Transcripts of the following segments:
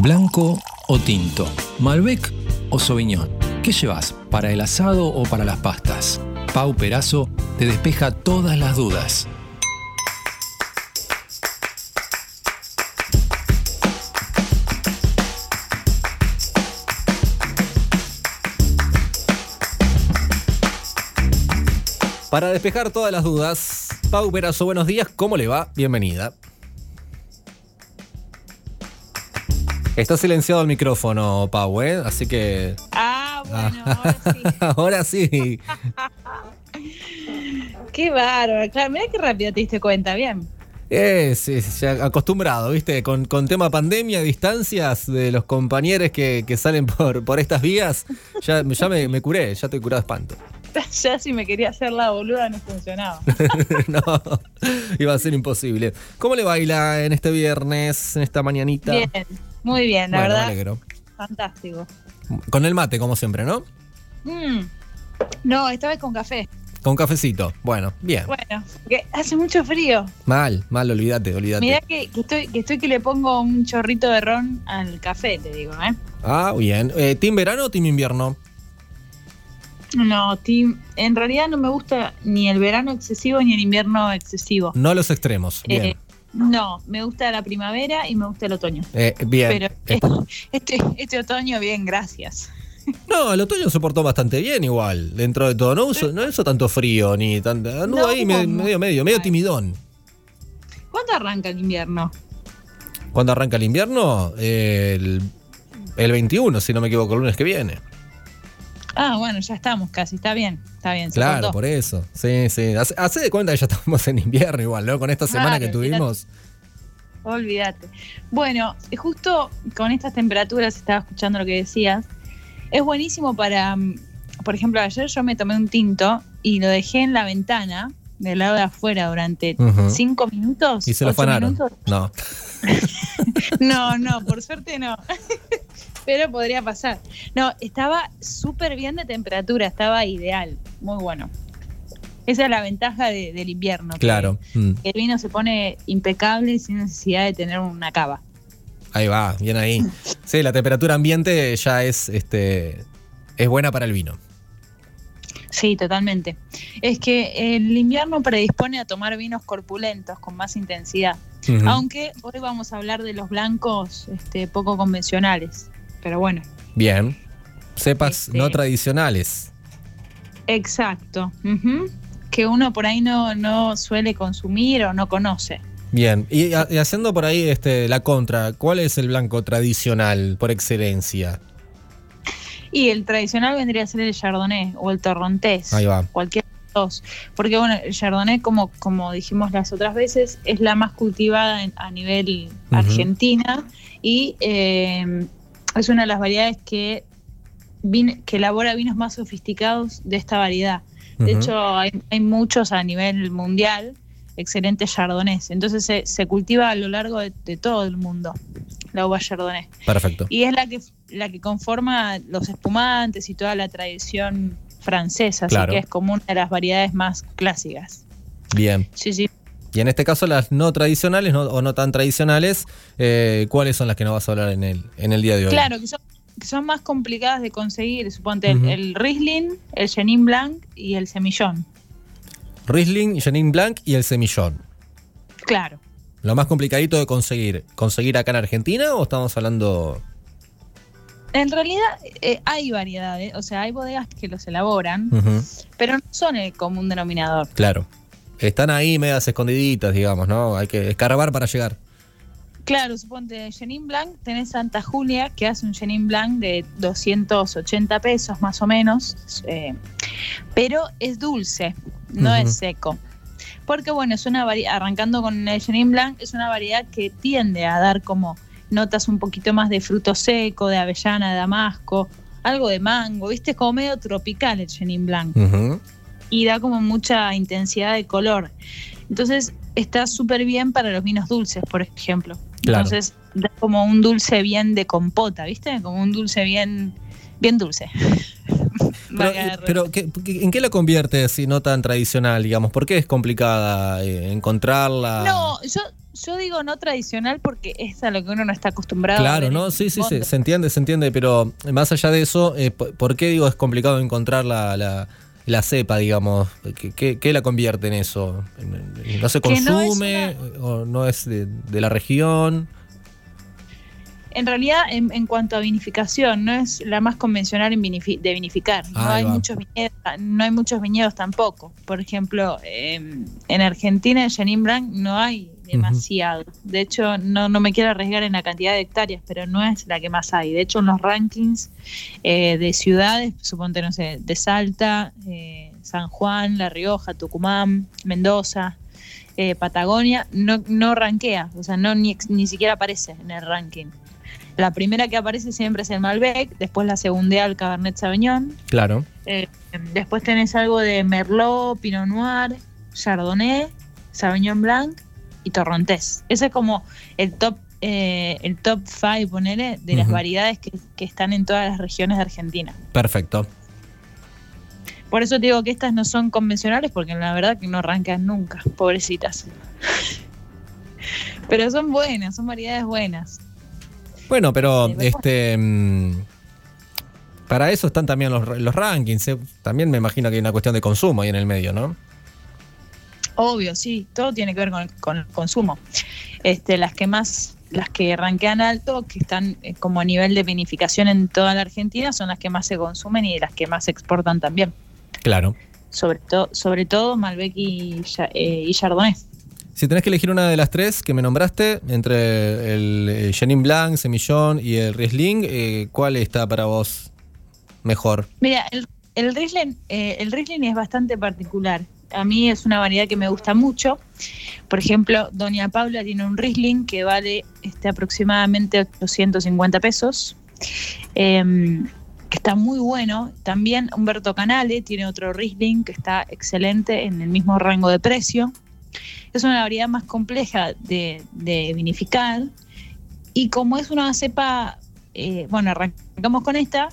¿Blanco o tinto? ¿Malbec o Sauvignon? ¿Qué llevas? ¿Para el asado o para las pastas? Pau Perazo te despeja todas las dudas. Para despejar todas las dudas, Pau Perazo, buenos días, ¿cómo le va? Bienvenida. Está silenciado el micrófono, Pau, ¿eh? Así que. Ah, bueno, ahora sí. Ahora sí. Qué bárbaro. Claro, mira qué rápido te diste cuenta, bien. Eh, sí, sí, ya acostumbrado, ¿viste? Con, con tema pandemia, distancias de los compañeros que, que salen por, por estas vías, ya, ya me, me curé, ya estoy curado de espanto. Ya si me quería hacer la boluda no funcionaba. no, iba a ser imposible. ¿Cómo le baila en este viernes, en esta mañanita? Bien, muy bien, la Bueno, me verdad. alegro. Fantástico. Con el mate, como siempre, ¿no? Mm. No, esta vez con café. Con cafecito. Bueno, bien. Bueno, que hace mucho frío. Mal, mal, olvídate, olvídate. Mirá que, que estoy, que estoy que le pongo un chorrito de ron al café, te digo, ¿eh? Ah, bien. Eh, ¿Team verano o team invierno? No, Tim, en realidad no me gusta ni el verano excesivo ni el invierno excesivo. No los extremos. Bien. Eh, no, me gusta la primavera y me gusta el otoño. Eh, bien. Pero Eh, este, este otoño, bien, gracias. no, el otoño se portó bastante bien igual, dentro de todo. No hizo, no hizo tanto frío, ni tanto... Anduvo No, ahí medio, medio, medio Ay. timidón. ¿Cuándo arranca el invierno? ¿Cuándo arranca el invierno? El, el 21, si no me equivoco, el lunes que viene. Ah, bueno, ya estamos casi, está bien, está bien. se Claro, por eso. Sí, sí. Hace, hace de cuenta que ya estamos en invierno igual, ¿no? Con esta semana Claro, que tuvimos. Olvídate. Bueno, y justo con estas temperaturas, estaba escuchando lo que decías, es buenísimo para, mm, por ejemplo, ayer yo me tomé un tinto y lo dejé en la ventana del lado de afuera durante cinco minutos. Y se lo minutos. No. No, no, por suerte no. Pero podría pasar. No, estaba súper bien de temperatura, estaba ideal, muy bueno. Esa es la ventaja de- del invierno. que- Claro. Mm. que el vino se pone impecable sin necesidad de tener una cava. Ahí va, bien ahí. Sí, la temperatura ambiente ya es, este, es buena para el vino. Sí, totalmente. Es que el invierno predispone a tomar vinos corpulentos con más intensidad. Aunque hoy vamos a hablar de los blancos este, poco convencionales. Pero bueno, Bien. Cepas Este- no tradicionales. exacto. Que uno por ahí no, no suele consumir o no conoce. Bien. Y, ha- y haciendo por ahí este, la contra, ¿cuál es el blanco tradicional por excelencia? Y el tradicional vendría a ser el chardonnay o el torrontés. Ahí va. Cualquiera de los dos. Porque bueno, el chardonnay, como, como dijimos las otras veces, es la más cultivada en- a nivel Ujú. argentina y eh, es una de las variedades que, vin- que elabora vinos más sofisticados de esta variedad. De hecho, hay, hay muchos a nivel mundial, excelentes chardonnays. Entonces se, se cultiva a lo largo de, de todo el mundo la uva chardonnay. Perfecto. Y es la que, la que conforma los espumantes y toda la tradición francesa, Claro. así que es como una de las variedades más clásicas. Bien. Sí, sí. Y en este caso las no tradicionales no- o no tan tradicionales, eh, ¿cuáles son las que nos vas a hablar en el, en el día de hoy? Claro, que son, que son más complicadas de conseguir, suponte el- Ujú. el, Riesling, el Chenin Blanc y el Semillón. Riesling, Chenin Blanc y el Semillón. Claro. Lo más complicadito de conseguir, ¿conseguir acá en Argentina o estamos hablando...? En realidad eh, hay variedades, o sea, hay bodegas que los elaboran, pero no son el común denominador. Claro. Están ahí medias escondiditas, digamos, ¿no? Hay que escarbar para llegar. Claro, suponte Chenin Blanc, tenés Santa Julia que hace un Chenin Blanc de 280 pesos más o menos, eh, pero es dulce, no es seco. Porque bueno, es una arrancando con el Chenin Blanc, es una variedad que tiende a dar como notas un poquito más de fruto seco, de avellana, de damasco, algo de mango, viste, es como medio tropical el Chenin Blanc y da como mucha intensidad de color. Entonces está súper bien para los vinos dulces, por ejemplo. Claro. Entonces da como un dulce bien de compota, ¿viste? Como un dulce bien, bien dulce. Pero, eh, pero ¿qué- qué- ¿en qué la convierte si no tan tradicional, digamos? ¿Por qué es complicada eh, encontrarla? No, yo, yo digo no tradicional porque es a lo que uno no está acostumbrado. Claro, ¿no? Sí, sí, sí, se entiende, se entiende, pero más allá de eso, eh, ¿por por qué digo es complicado encontrar la, la, la cepa, digamos? ¿Qué, qué, qué la convierte en eso? ¿No se Que no consume o no es de, de la región? En realidad, en, en cuanto a vinificación, no es la más convencional en vinifi- de vinificar. No hay, muchos viñedos, no hay muchos viñedos tampoco. Por ejemplo, eh, en Argentina, en Chenin Blanc, no hay demasiado. De hecho, no, no me quiero arriesgar en la cantidad de hectáreas, pero no es la que más hay. De hecho, en los rankings eh, de ciudades, suponte, no sé, de Salta, eh, San Juan, La Rioja, Tucumán, Mendoza, eh, Patagonia, no, no rankea, o sea, no ni, ni siquiera aparece en el ranking. La primera que aparece siempre es el Malbec, después la segundea el Cabernet Sauvignon, Claro. eh, después tenés algo de Merlot, Pinot Noir, Chardonnay, Sauvignon Blanc y Torrontés. Ese es como el top eh, el top 5, ponele, de las variedades que, que están en todas las regiones de Argentina. Perfecto. Por eso te digo que estas no son convencionales, porque la verdad que no arrancan nunca, pobrecitas. Pero son buenas, son variedades buenas. Bueno, pero después- este mm, para eso están también los, los rankings. eh. También me imagino que hay una cuestión de consumo ahí en el medio, ¿no? Obvio, sí, todo tiene que ver con, con el consumo. Este, las que más, las que ranquean alto, que están eh, como a nivel de vinificación en toda la Argentina, son las que más se consumen y las que más se exportan también. Claro. Sobre, todo sobre todo Malbec y, eh, y Chardonnay. Si tenés que elegir una de las tres que me nombraste, entre el eh, Chenin Blanc, Semillón y el Riesling, eh, ¿cuál está para vos mejor? Mira, el, el Riesling, eh, el Riesling es bastante particular. A mí es una variedad que me gusta mucho. Por ejemplo, Doña Paula tiene un Riesling que vale este, aproximadamente 850 pesos, em, que está muy bueno. También Humberto Canale tiene otro Riesling que está excelente en el mismo rango de precio. Es una variedad más compleja de, de vinificar y como es una cepa, eh, bueno, arrancamos con esta,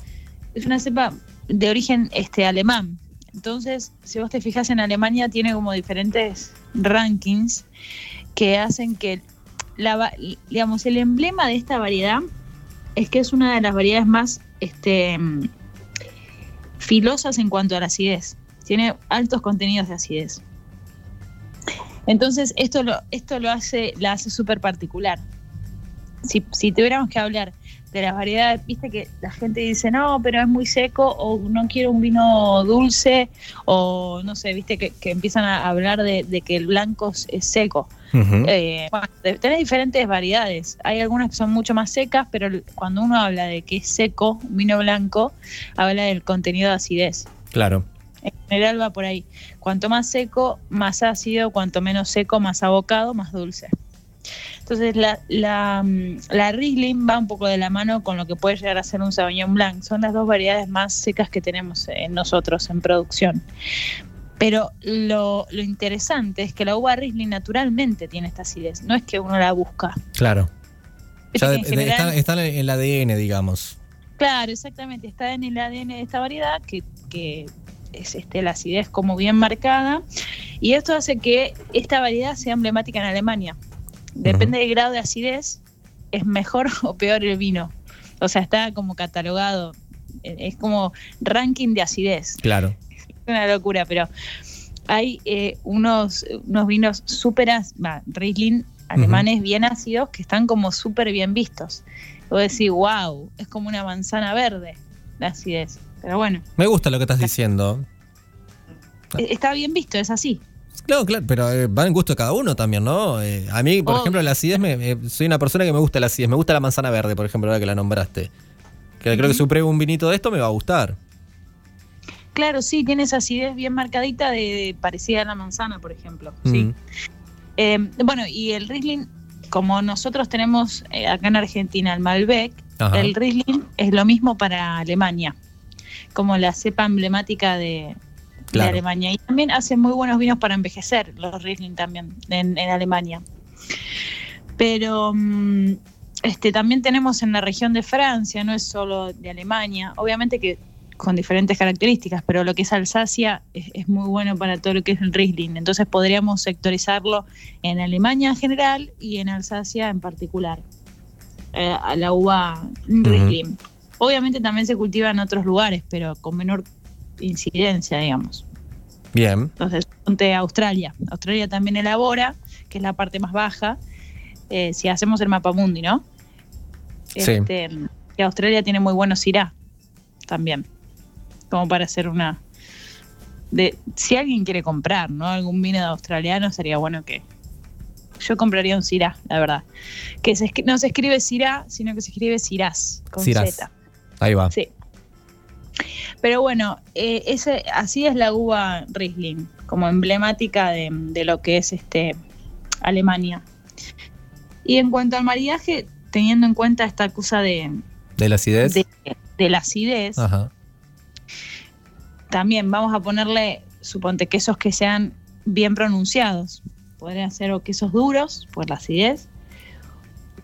es una cepa de origen este alemán. Entonces, si vos te fijas en Alemania, tiene como diferentes rankings que hacen que, la, digamos, el emblema de esta variedad es que es una de las variedades más este, filosas en cuanto a la acidez. Tiene altos contenidos de acidez. Entonces, esto lo, esto lo hace, la hace súper particular. Si, si tuviéramos que hablar de las variedades, viste que la gente dice, no, pero es muy seco, o no quiero un vino dulce, o no sé, viste que, que empiezan a hablar de, de que el blanco es- seco. Ujú. Eh, bueno, tenés diferentes variedades. Hay algunas que son mucho más secas, pero cuando uno habla de que es seco, un vino blanco, habla del contenido de acidez. Claro. En general va por ahí. Cuanto más seco, más ácido, cuanto menos seco, más abocado, más dulce. Entonces la, la, mm, la Riesling va un poco de la mano con lo que puede llegar a ser un Sauvignon Blanc. Son las dos variedades más secas que tenemos en nosotros en producción. Pero lo, lo interesante es que la uva Riesling naturalmente tiene esta acidez. No es que uno la busca. Claro. Ya de- en de- general- está, está en el ADN, digamos. Claro, exactamente. Está en el ADN de esta variedad que, que es este, la acidez como bien marcada. Y esto hace que esta variedad sea emblemática en Alemania. Depende del grado de acidez, es mejor o peor el vino. O sea, está como catalogado. eh, Es como ranking de acidez. Claro. Es una locura, pero hay eh, unos, unos vinos súper, Riesling alemanes bien ácidos que están como súper bien vistos. Vos decís, wow, es como una manzana verde la acidez. Pero bueno, Me gusta lo que estás diciendo. eh, está bien visto, es así. Claro, claro, pero eh, va en gusto de cada uno también, ¿no? Eh, a mí, por Obvio. ejemplo, la acidez, me, me- soy una persona que me gusta la acidez. Me gusta la manzana verde, por ejemplo, ahora que la nombraste. Que creo que si pruebo un vinito de esto me va a gustar. Claro, sí, tiene esa acidez bien marcadita de, de- parecida a la manzana, por ejemplo. Sí. Eh, bueno, y el Riesling, como nosotros tenemos eh, acá en Argentina el Malbec, Ajá. el Riesling es lo mismo para Alemania, como la cepa emblemática de, de. Alemania. Y también hacen muy buenos vinos para envejecer, los Riesling también, en, en Alemania. Pero mm, este, también tenemos en la región de Francia, no es solo de Alemania. Obviamente que con diferentes características, pero lo que es Alsacia es, es, muy bueno para todo lo que es el Riesling. Entonces podríamos sectorizarlo en Alemania en general y en Alsacia en particular, eh, a la uva Riesling. Uh -huh. Obviamente también se cultiva en otros lugares, pero con menor incidencia, digamos. Bien. Entonces, ponte Australia. Australia también elabora, que es la parte más baja, eh, si hacemos el mapa mundi, ¿no? Sí. Este, que Australia tiene muy buenos Syrah también como para hacer una de si alguien quiere comprar no algún vino de australiano sería bueno que yo compraría un Syrah la verdad que se, no se escribe Syrah sino que se escribe Sirás con Sirás. Z ahí va sí pero bueno eh, ese así es la uva Riesling como emblemática de, de lo que es este Alemania y en cuanto al maridaje teniendo en cuenta esta cosa de de la acidez de, de la acidez Ajá. también vamos a ponerle, suponte, quesos que sean bien pronunciados. Podrían ser o quesos duros, por la acidez,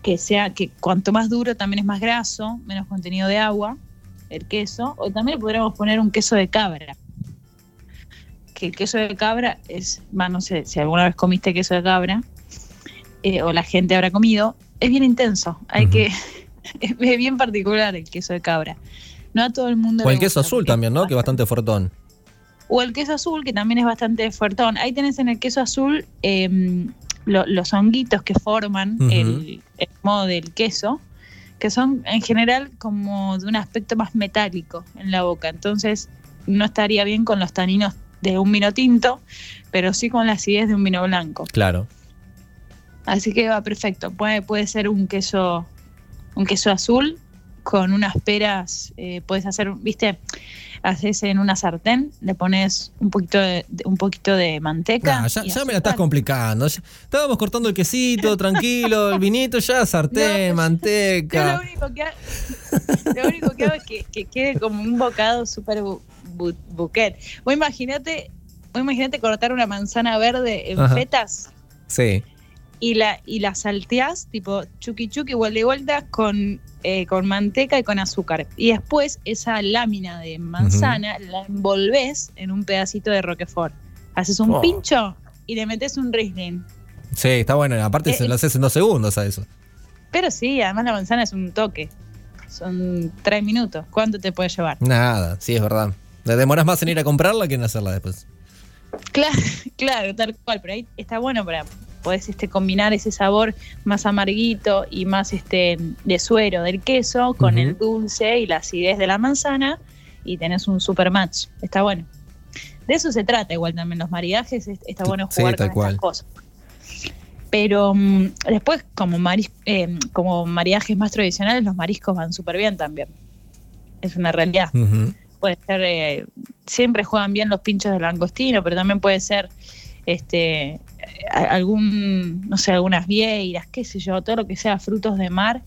que sea que cuanto más duro también es más graso, menos contenido de agua, el queso, o también podríamos poner un queso de cabra. Que el queso de cabra es, va, no sé si alguna vez comiste queso de cabra, eh, o la gente habrá comido, es bien intenso, hay uh -huh. que, es bien particular el queso de cabra. No a todo el mundo. O el queso azul también, ¿no? Que es bastante fuertón. O el queso azul, que también es bastante fuertón. Ahí tenés en el queso azul eh, lo, los honguitos que forman uh -huh. el, el, modo del queso, que son en general como de un aspecto más metálico en la boca. Entonces no estaría bien con los taninos de un vino tinto, pero sí con la acidez de un vino blanco. Claro. Así que va perfecto. Puede, puede ser un queso, un queso azul con unas peras, eh, puedes hacer, viste, haces en una sartén, le pones un poquito de, un poquito de manteca. Nah, ya, ya me la estás complicando. Ya, estábamos cortando el quesito, tranquilo, el vinito, ya sartén, no, manteca. Yo lo único que, hago, lo único que hago es que, que, quede como un bocado súper bu, bu, buquet. Vos imagínate, vos imagínate cortar una manzana verde en Ajá. fetas. Sí. Y la, y la salteás, tipo chuki chuki, vuelta y vuelta, con eh, con manteca y con azúcar. Y después esa lámina de manzana uh -huh. la envolves en un pedacito de Roquefort. Haces un oh. pincho y le metes un Riesling. Sí, está bueno. Aparte eh, se lo haces en dos segundos a eso. Pero sí, además la manzana es un toque. Son tres minutos. ¿Cuánto te puede llevar? Nada, sí, es verdad. Te demoras más en ir a comprarla que en hacerla después. Claro, claro, tal cual. Pero ahí está bueno para podés este, combinar ese sabor más amarguito y más este, de suero del queso con uh -huh. el dulce y la acidez de la manzana y tenés un super match. Está bueno. De eso se trata igual también los maridajes, está bueno jugar sí, con cual. estas cosas. Pero um, después, como, maris eh, como maridajes más tradicionales, los mariscos van súper bien también. Es una realidad. Uh -huh. Puede ser, eh, siempre juegan bien los pinchos de langostino, pero también puede ser este algún, no sé, algunas vieiras, qué sé yo, todo lo que sea frutos de mar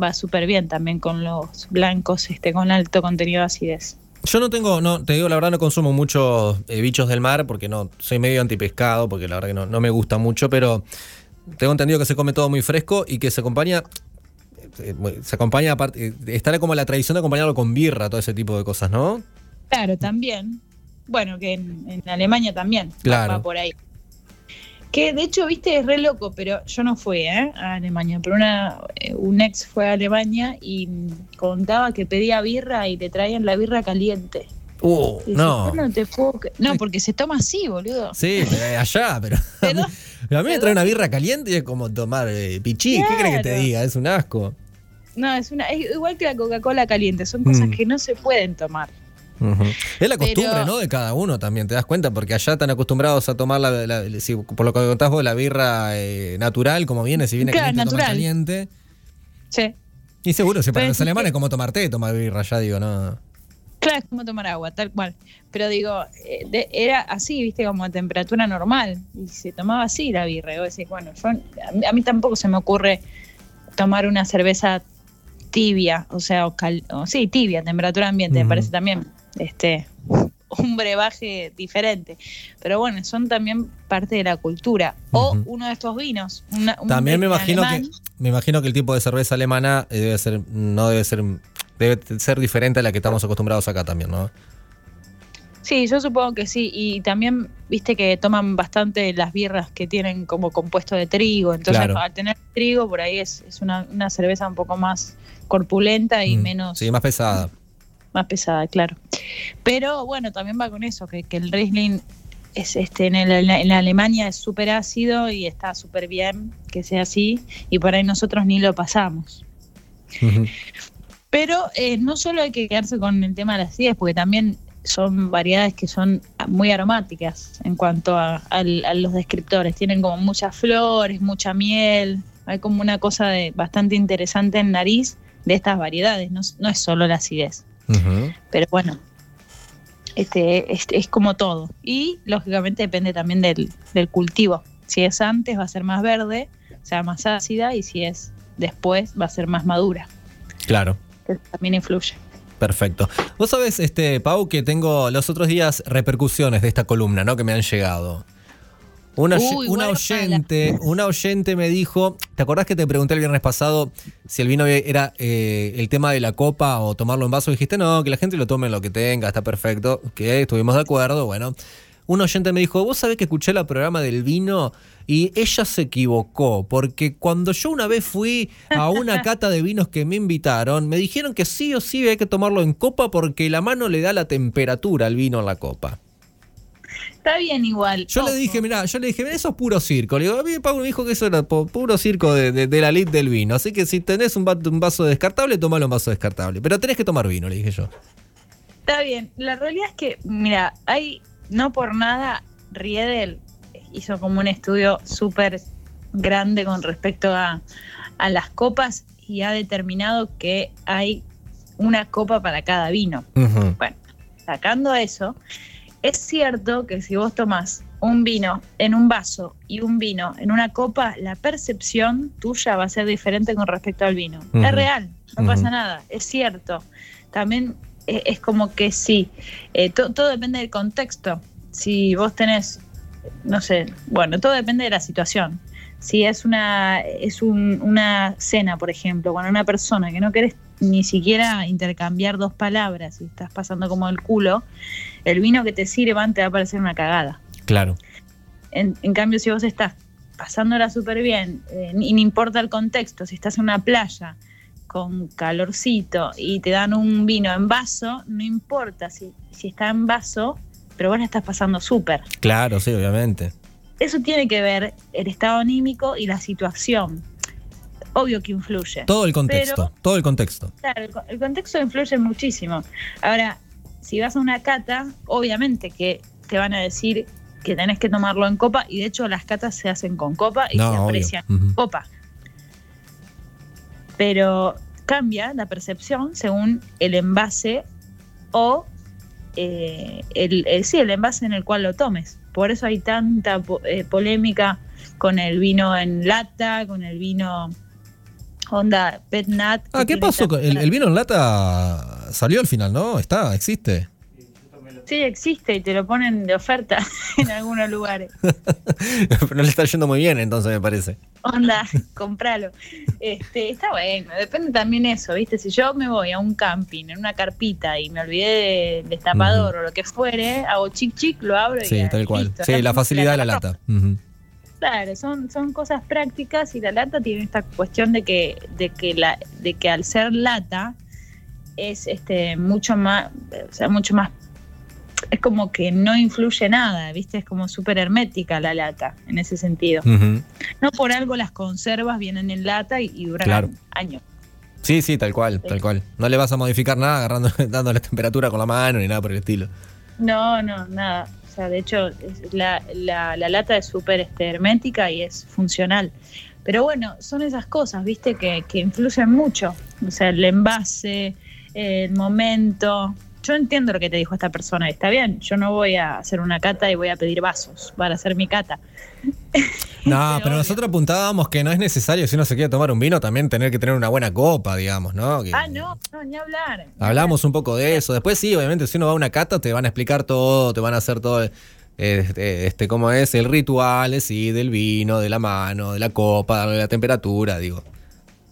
va súper bien también con los blancos este con alto contenido de acidez. Yo no tengo, no, te digo la verdad, no consumo muchos eh, bichos del mar porque no soy medio antipescado, porque la verdad que no, no me gusta mucho, pero tengo entendido que se come todo muy fresco y que se acompaña eh, se acompaña aparte, estará como la tradición de acompañarlo con birra, todo ese tipo de cosas, ¿no? Claro, también. Bueno, que en, en Alemania también claro. va por ahí. Que de hecho, viste, es re loco, pero yo no fui ¿eh? a Alemania, pero una, eh, un ex fue a Alemania y contaba que pedía birra y te traían la birra caliente. Uh, Y no. no, te puedo no, porque se toma así, boludo. Sí, allá, pero. A mí, Pero- a mí me trae una birra caliente y es como tomar eh, pichí. ¿Qué crees que te diga? Es un asco. No, es una es igual que la Coca-Cola caliente, son cosas Mm. que no se pueden tomar. Es la costumbre, Pero- ¿no? De cada uno también, te das cuenta, porque allá están acostumbrados a tomar, la, la- si- por lo que contás vos, la birra eh, natural, como viene, si viene Claro, caliente, toma natural. caliente. Sí. Y seguro, si para Pero los alemanes es como tomar té, tomar birra, ya digo, no. Claro, es como tomar agua, tal cual. Pero digo, eh, de- era así, viste, como a temperatura normal. Y se tomaba así la birra. Y vos decís, bueno, yo, a, mí, a mí tampoco se me ocurre tomar una cerveza tibia, o sea, o cal- o sí, tibia, temperatura ambiente, me parece también este un brebaje diferente. Pero bueno, son también parte de la cultura. O uno de estos vinos. una- un También me imagino alemán. que me imagino que el tipo de cerveza alemana eh, debe ser no debe ser debe ser diferente a la que estamos acostumbrados acá también, ¿no? Sí, yo supongo que sí. Y también, viste que toman bastante las birras que tienen como compuesto de trigo. Entonces, al tener trigo, por ahí es, es una, una, cerveza un poco más corpulenta y mm, menos. Sí, más pesada. Más pesada, claro. Pero bueno, también va con eso, que, que el Riesling es este en, el, en Alemania es súper ácido y está súper bien que sea así. Y por ahí nosotros ni lo pasamos. Pero eh, no solo hay que quedarse con el tema de las acidez, porque también son variedades que son muy aromáticas en cuanto a, los descriptores. Tienen como muchas flores, mucha miel. Hay como una cosa de, bastante interesante en nariz de estas variedades. No, es solo la acidez. Pero bueno, este, este, es como todo. Y lógicamente depende también del, del cultivo. Si es antes va a ser más verde, o sea, más ácida, y si es después va a ser más madura. Claro. También influye. Perfecto. Vos sabés, este, Pau, que tengo los otros días repercusiones de esta columna, ¿no? Que me han llegado. Una, oyente, una oyente me dijo, ¿te acordás que te pregunté el viernes pasado si el vino era eh, el tema de la copa o tomarlo en vaso? dijiste, no, que la gente lo tome en lo que tenga, está perfecto. Que estuvimos de acuerdo, bueno un oyente me dijo, vos sabés que escuché el programa del vino y ella se equivocó, porque cuando yo una vez fui a una cata de vinos que me invitaron, me dijeron que sí o sí hay que tomarlo en copa porque la mano le da la temperatura al vino en la copa. Está bien igual. Yo le dije, mira, yo le dije, mira, eso es puro circo. Le digo, a mí Pablo me dijo que eso era puro circo de, la lid del vino. Así que si tenés un, vaso descartable, tomalo en vaso descartable. Pero tenés que tomar vino, le dije yo. Está bien. La realidad es que, mira, hay no por nada Riedel hizo como un estudio súper grande con respecto a, las copas y ha determinado que hay una copa para cada vino. Bueno, sacando eso, es cierto que si vos tomás un vino en un vaso y un vino en una copa, la percepción tuya va a ser diferente con respecto al vino. Es real, no pasa nada, es cierto. También es como que sí, eh, todo depende del contexto. Si vos tenés, no sé, bueno, todo depende de la situación. Si es una, es una cena, por ejemplo, con una persona que no querés ni siquiera intercambiar dos palabras y estás pasando como el culo, el vino que te sirvan te va a parecer una cagada. Claro. En, cambio, si vos estás pasándola súper bien, eh, y no importa el contexto, si estás en una playa, con calorcito y te dan un vino en vaso, no importa si, si está en vaso, pero vos la estás pasando súper. Claro, sí, obviamente. Eso tiene que ver el estado anímico y la situación. Obvio que influye. Todo el contexto, todo el contexto. Claro, el, contexto influye muchísimo. Ahora, si vas a una cata, obviamente que te van a decir que tenés que tomarlo en copa y de hecho las catas se hacen con copa y se aprecian copa. Pero cambia la percepción según el envase o eh, el, sí, el envase en el cual lo tomes. Por eso hay tanta eh, polémica con el vino en lata, con el vino onda pet nat. Ah, ¿qué pasó? El, el, vino en lata salió al final, ¿no? Está, existe. Sí, existe y te lo ponen de oferta en algunos lugares. Pero no le está yendo muy bien, entonces me parece. Onda, compralo. Este, está bueno, depende también eso, ¿viste? Si yo me voy a un camping, en una carpita y me olvidé del destapador o lo que fuere, hago chic chic, lo abro y Sí, tal cual. sí, la facilidad de la lata. Claro, son, son cosas prácticas y la lata tiene esta cuestión de que, de que la, de que al ser lata es este mucho más, o sea, mucho más es como que no influye nada, ¿viste? Es como súper hermética la lata en ese sentido. No por algo las conservas vienen en lata y, duran años. Sí, sí, tal cual, tal cual. No le vas a modificar nada agarrando, dándole temperatura con la mano ni nada por el estilo. No, no, nada. O sea, de hecho, la, la, lata es súper este, hermética y es funcional. Pero bueno, son esas cosas, ¿viste? Que, que influyen mucho. O sea, el envase, el momento, yo entiendo lo que te dijo esta persona, está bien, yo no voy a hacer una cata y voy a pedir vasos para hacer mi cata. No, pero nosotros apuntábamos que no es necesario, si uno se quiere tomar un vino, también tener que tener una buena copa, digamos, ¿no? ah, no, no, ni hablar. Hablamos un poco de eso. Después sí, obviamente, si uno va a una cata, te van a explicar todo, te van a hacer todo, este, este cómo es el ritual, sí, del vino, de la mano, de la copa, de la temperatura, digo.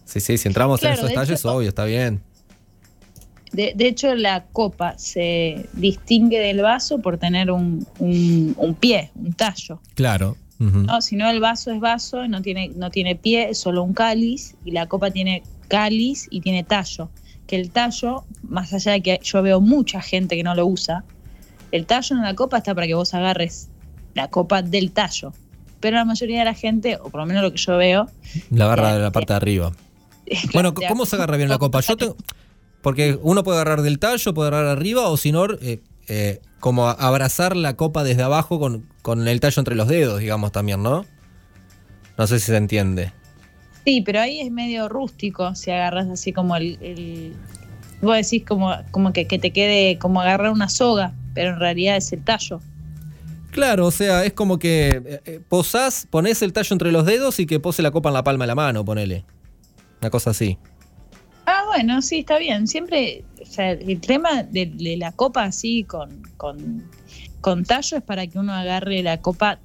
Sí, sí, si entramos en esos detalles, obvio, está bien. De, de hecho, la copa se distingue del vaso por tener un, un- un pie, un tallo. Claro. ¿no? Si no, el vaso es vaso, no tiene, no tiene pie, es solo un cáliz, y la copa tiene cáliz y tiene tallo. Que el tallo, más allá de que yo veo mucha gente que no lo usa, el tallo en la copa está para que vos agarres la copa del tallo. Pero la mayoría de la gente, o por lo menos lo que yo veo, La barra Ya, de la parte de arriba. Bueno, ¿cómo se agarra bien la copa? Yo tengo, porque uno puede agarrar del tallo, puede agarrar arriba, o si no, eh, eh, como abrazar la copa desde abajo con, con el tallo entre los dedos, digamos también, ¿no? No sé si se entiende. Sí, pero ahí es medio rústico si agarras así como el. el- vos decís como, como que, que te quede como agarrar una soga, pero en realidad es el tallo. Claro, o sea, es como que eh, posás, ponés el tallo entre los dedos y que pose la copa en la palma de la mano, ponele. Una cosa así. Bueno, sí, está bien. Siempre, o sea, el tema de, de la copa así con, con, con tallo es para que uno agarre la copa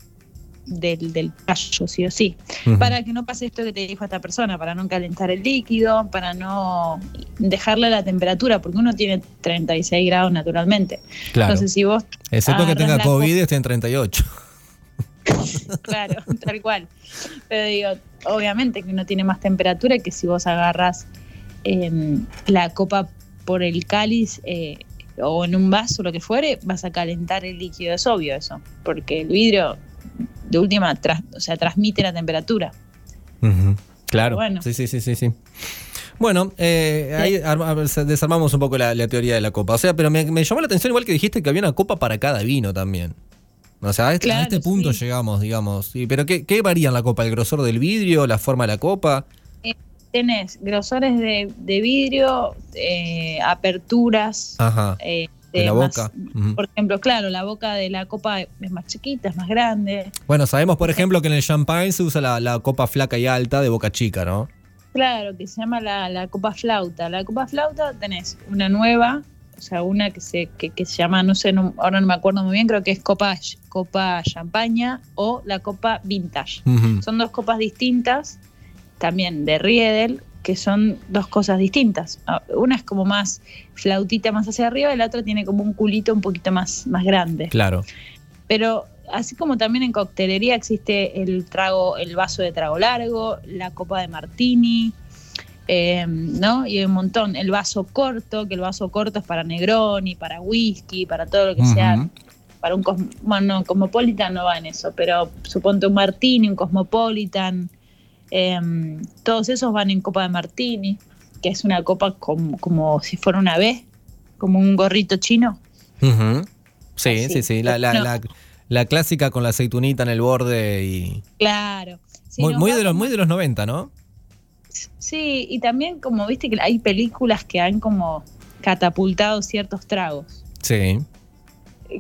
del, del tallo, sí o sí. Para que no pase esto que te dijo esta persona, para no calentar el líquido, para no dejarle la temperatura, porque uno tiene 36 grados naturalmente. Claro. Entonces, si vos Excepto que tenga COVID, esté en 38. Claro, tal cual. Pero digo, obviamente que uno tiene más temperatura que si vos agarras em, la copa por el cáliz eh, o en un vaso, lo que fuere, vas a calentar el líquido, es obvio eso, porque el vidrio de última, tras- o sea, transmite la temperatura. Claro. Bueno. Sí, sí, sí, sí, sí. Bueno, eh, ahí arma- desarmamos un poco la, la teoría de la copa. O sea, pero me, me llamó la atención igual que dijiste que había una copa para cada vino también. O sea, a este, a Claro, este punto sí. llegamos, digamos. Sí, pero ¿qué, ¿qué varía en la copa? ¿El grosor del vidrio? ¿La forma de la copa? Tenés grosores de, de vidrio, eh, aperturas. Ajá. eh, De la más- boca. Ujú. Por ejemplo, claro, la boca de la copa es más chiquita, es más grande. Bueno, sabemos, por ejemplo, que en el champagne se usa la, la copa flaca y alta de boca chica, ¿no? Claro, que se llama la, la copa flauta. La copa flauta tenés una nueva, o sea, una que se, que, que se llama, no sé, no- ahora no me acuerdo muy bien, creo que es copa, copa champaña o la copa vintage. Son dos copas distintas, también de Riedel, que son dos cosas distintas. Ah, Una es como más flautita más hacia arriba y la otra tiene como un culito un poquito más, más grande. Claro. Pero así como también en coctelería existe el trago, el vaso de trago largo, la copa de martini, eh, ¿no? Y hay un montón. El vaso corto, que el vaso corto es para Negroni, para whisky, para todo lo que sea. Para un bueno, no, Cosmopolitan no va en eso, pero suponte un martini, un Cosmopolitan, eh, todos esos van en copa de martini, que es una copa como, como si fuera una B, como un gorrito chino. Sí, Así. sí, sí. La, la, No. la, la clásica con la aceitunita en el borde y. Claro. Muy, de los, muy de los 90, ¿no? Sí, y también como viste que hay películas que han como catapultado ciertos tragos. Sí.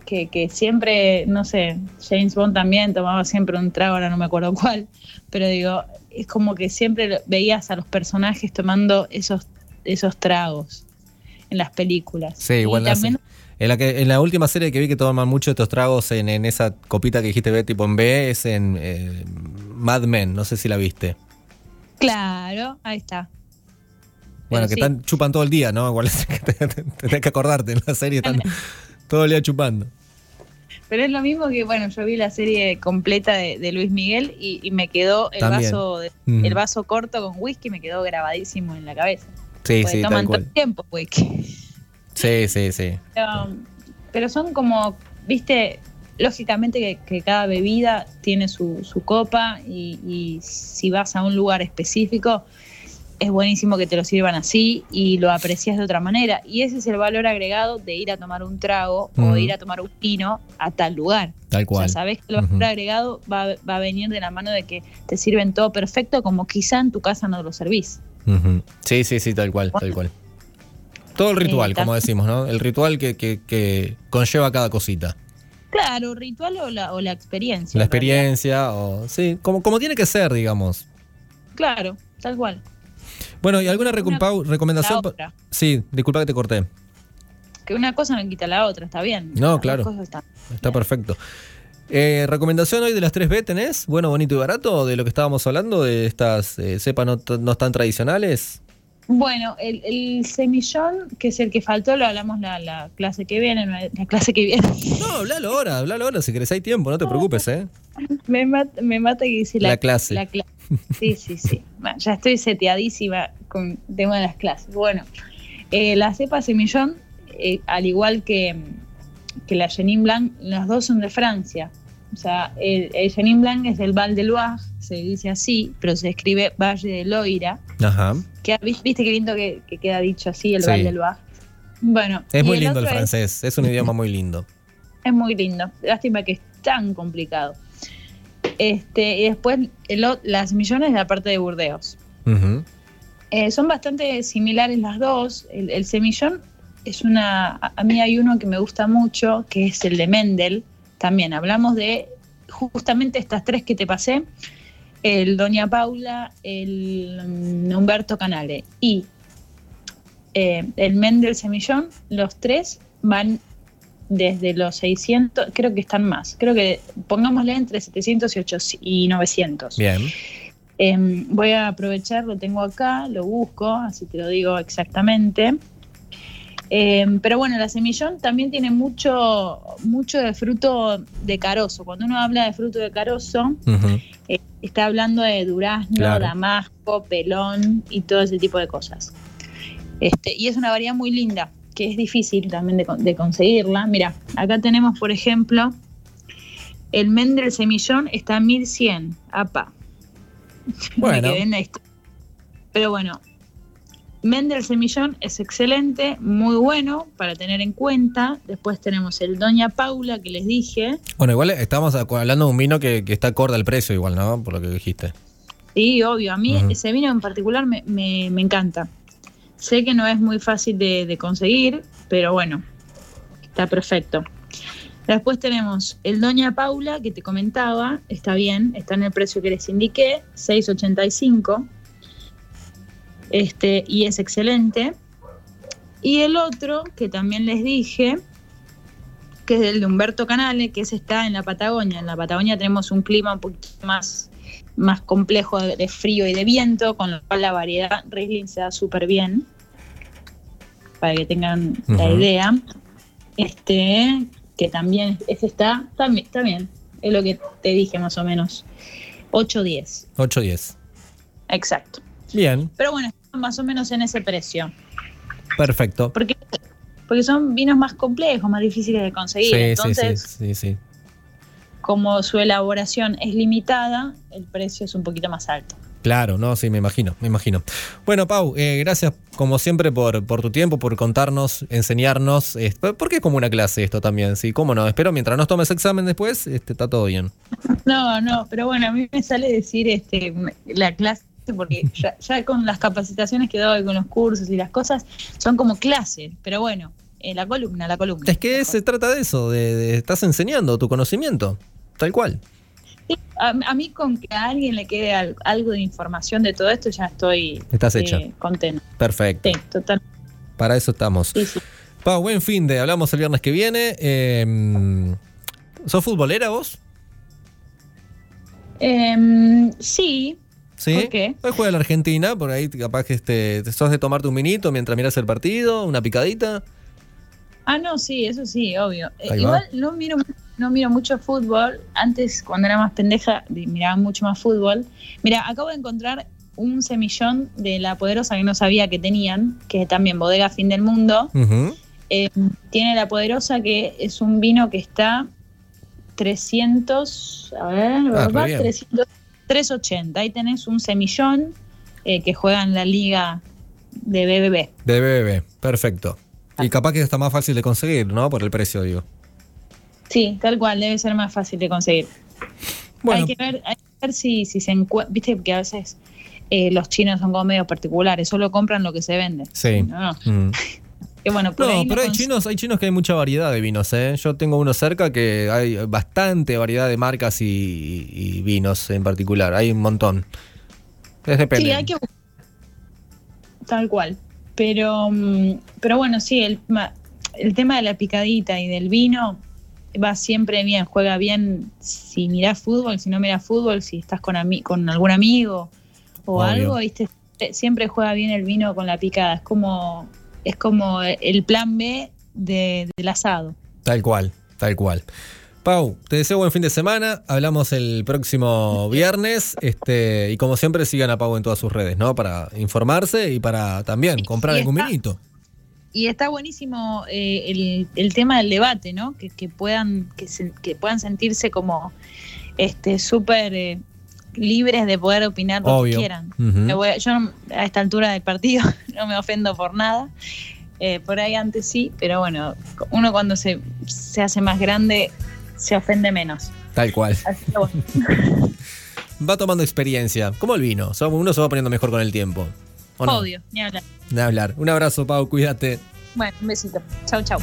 Que, que siempre, no sé, James Bond también tomaba siempre un trago, ahora no me acuerdo cuál, pero digo, es como que siempre veías a los personajes tomando esos, esos tragos en las películas. Sí, igual también, en la, que, en la última serie que vi que toman mucho estos tragos en, en esa copita que dijiste B tipo en B es en eh, Mad Men, no sé si la viste. claro, ahí está. Bueno, Pero que sí. están, chupan todo el día, ¿no? Igual tenés que acordarte, en la serie están todo el día chupando. Pero es lo mismo que, bueno, yo vi la serie completa de, de Luis Miguel y, y me quedó el También. vaso de- el vaso corto con whisky me quedó grabadísimo en la cabeza. Sí, Porque sí, toman tal todo el cual. tiempo whisky. Sí, sí, sí. Pero, pero son como, viste, lógicamente que, que cada bebida tiene su, su copa y, y si vas a un lugar específico es buenísimo que te lo sirvan así y lo aprecias de otra manera. Y ese es el valor agregado de ir a tomar un trago o ir a tomar un vino a tal lugar. Tal O cual. sea, sabes que el valor agregado va, va a venir de la mano de que te sirven todo perfecto como quizá en tu casa no lo servís. Sí, sí, sí, tal cual, tal cual. Todo el ritual, Eh, como decimos, ¿no? El ritual que, que, que conlleva cada cosita. Claro, ritual o la, o la experiencia. La experiencia, o. Sí, como, como tiene que ser, digamos. Claro, tal cual. Bueno, ¿y alguna recom- Una- Pau, recomendación? Pa-. Sí, disculpa que te corté. Que una cosa no quita la otra, está bien. No, Las claro. cosas están- Está perfecto. Eh, ¿Recomendación hoy de las 3B tenés? Bueno, bonito y barato, de lo que estábamos hablando, de estas eh, cepas no, t- no tan tradicionales. Bueno, el, el, semillón, que es el que faltó, lo hablamos la, la clase que viene, la clase que viene. No, hablalo ahora, hablalo ahora, si querés hay tiempo, no te preocupes, ¿eh? Me mata, me mata que dice la, clase. La Sí, sí, sí. Ya estoy seteadísima con el tema de las clases. Bueno, eh, la cepa semillón, eh, al igual que, que la Chenin Blanc, las dos son de Francia. O sea, el, el Chenin Blanc es del Val de Loire, se dice así, pero se escribe Valle de Loira. Ajá. Que, ¿Viste qué lindo que, que, queda dicho así, el sí. Val de Loire? Bueno. Es muy el lindo el francés, es, es un idioma muy lindo. Es muy lindo. Lástima que es tan complicado. Este, y después el, las millones de la parte de Burdeos. Uh -huh. eh, son bastante similares las dos. El, el, semillón es una. A mí hay uno que me gusta mucho, que es el de Mendel. También hablamos de justamente estas tres que te pasé: el Doña Paula, el um, Humberto Canale y eh, el Mendel Semillón. Los tres van desde los 600, creo que están más, creo que pongámosle entre 700 y, 800 y 900. Bien. Eh, voy a aprovechar, lo tengo acá, lo busco, así te lo digo exactamente. Eh, pero bueno, la semillón también tiene mucho, mucho de fruto de carozo. Cuando uno habla de fruto de carozo, Uh -huh. eh, está hablando de durazno, Claro. damasco, pelón y todo ese tipo de cosas. Este, y es una variedad muy linda que es difícil también de, de conseguirla. Mira, acá tenemos, por ejemplo, el Mendel Semillón está a 1100, apa. Bueno. Pero bueno, Mendel Semillón es excelente, muy bueno para tener en cuenta. Después tenemos el Doña Paula que les dije. Bueno, igual estamos hablando de un vino que, que está acorde al precio, igual, ¿no? Por lo que dijiste. Sí, obvio. A mí ese vino en particular me, me- me encanta. Sé que no es muy fácil de, conseguir, pero bueno, está perfecto. Después tenemos el Doña Paula, que te comentaba, está bien, está en el precio que les indiqué, 6.85. Este, y es excelente. Y el otro, que también les dije, que es el de Humberto Canale, que está en la Patagonia. En la Patagonia tenemos un clima un poquito más, más complejo de, frío y de viento, con lo cual la variedad Riesling se da súper bien. Para que tengan la idea. Este, que también, ese está, también, está bien. Es lo que te dije más o menos. 8-10, 8-10. exacto. Bien, Pero bueno, más o menos en ese precio. perfecto. Porque, porque son vinos más complejos, más difíciles de conseguir. Sí, Entonces, sí, sí, sí, sí. Como su elaboración es limitada, el precio es un poquito más alto. Claro, no, sí, me imagino, me imagino. Bueno, Pau, eh, gracias como siempre por, por tu tiempo, por contarnos, enseñarnos. eh, porque es como una clase esto también, sí, cómo no. Espero mientras nos tomes examen después, este, está todo bien. No, no, pero bueno, a mí me sale decir este la clase porque ya, ya con las capacitaciones que doy, con los cursos y las cosas, son como clases, pero bueno, eh, la columna, la columna. Es que se trata de eso, de, de- estás enseñando tu conocimiento, tal cual. Sí, a, a mí con que a alguien le quede al- algo de información de todo esto, ya estoy Estás eh, hecha. contenta. Perfecto. Sí, total. Para eso estamos. Sí, sí. Pau, buen fin de, hablamos el viernes que viene. Eh, ¿Sos futbolera vos? Em, sí, ¿Sí? ¿Por qué? Hoy juega la Argentina, por ahí capaz que este, te sos de tomarte un minito mientras miras el partido, una picadita. Ah, no, sí, eso sí, obvio. Eh, Ahí igual va. no miro, no miro mucho fútbol. Antes, cuando era más pendeja, miraba mucho más fútbol. Mira, acabo de encontrar un semillón de la poderosa que no sabía que tenían, que es también bodega fin del mundo. Eh, tiene la poderosa que es un vino que está 300, a ver, Ah, ¿verdad? re bien. 300, 380. Ahí tenés un semillón eh, que juega en la liga de BBB. De BBB, perfecto. Y capaz que está más fácil de conseguir, ¿no? Por el precio, digo. Sí, tal cual, debe ser más fácil de conseguir. Bueno, Hay que ver, hay que ver si, si se encuentra. Viste que a veces eh, los chinos son como medios particulares, solo compran lo que se vende. sí. No, Mm. que bueno, por No, ahí pero hay chinos, hay chinos que hay mucha variedad de vinos, ¿eh? Yo tengo uno cerca que hay bastante variedad de marcas y, y vinos en particular. Hay un montón. Es depende. Sí, hay que. Tal cual. Pero, mm, pero bueno, sí, el, el tema de la picadita y del vino va siempre bien, juega bien si mirás fútbol, si no mirás fútbol, si estás con, ami- con algún amigo o Obvio. algo, ¿viste? siempre juega bien el vino con la picada. Es como, es como el plan B de- del asado. Tal cual, tal cual. Pau, te deseo buen fin de semana. Hablamos el próximo viernes. Este, y como siempre, sigan a Pau en todas sus redes, ¿no? Para informarse y para también comprar algún vinito. Y está buenísimo eh, el, el tema del debate, ¿no? Que, que puedan, que, se- que puedan sentirse como este súper eh, libres de poder opinar lo Obvio. que quieran. Ujú. Me voy yo a esta altura del partido no me ofendo por nada. Eh, por ahí antes sí, pero bueno, uno cuando se, se hace más grande se ofende menos. Tal cual. Así que bueno, Va tomando experiencia, como el vino. Uno se va poniendo mejor con el tiempo. Odio, ni hablar. De hablar. Un abrazo, Pau, cuídate. Bueno, un besito. Chau, chau.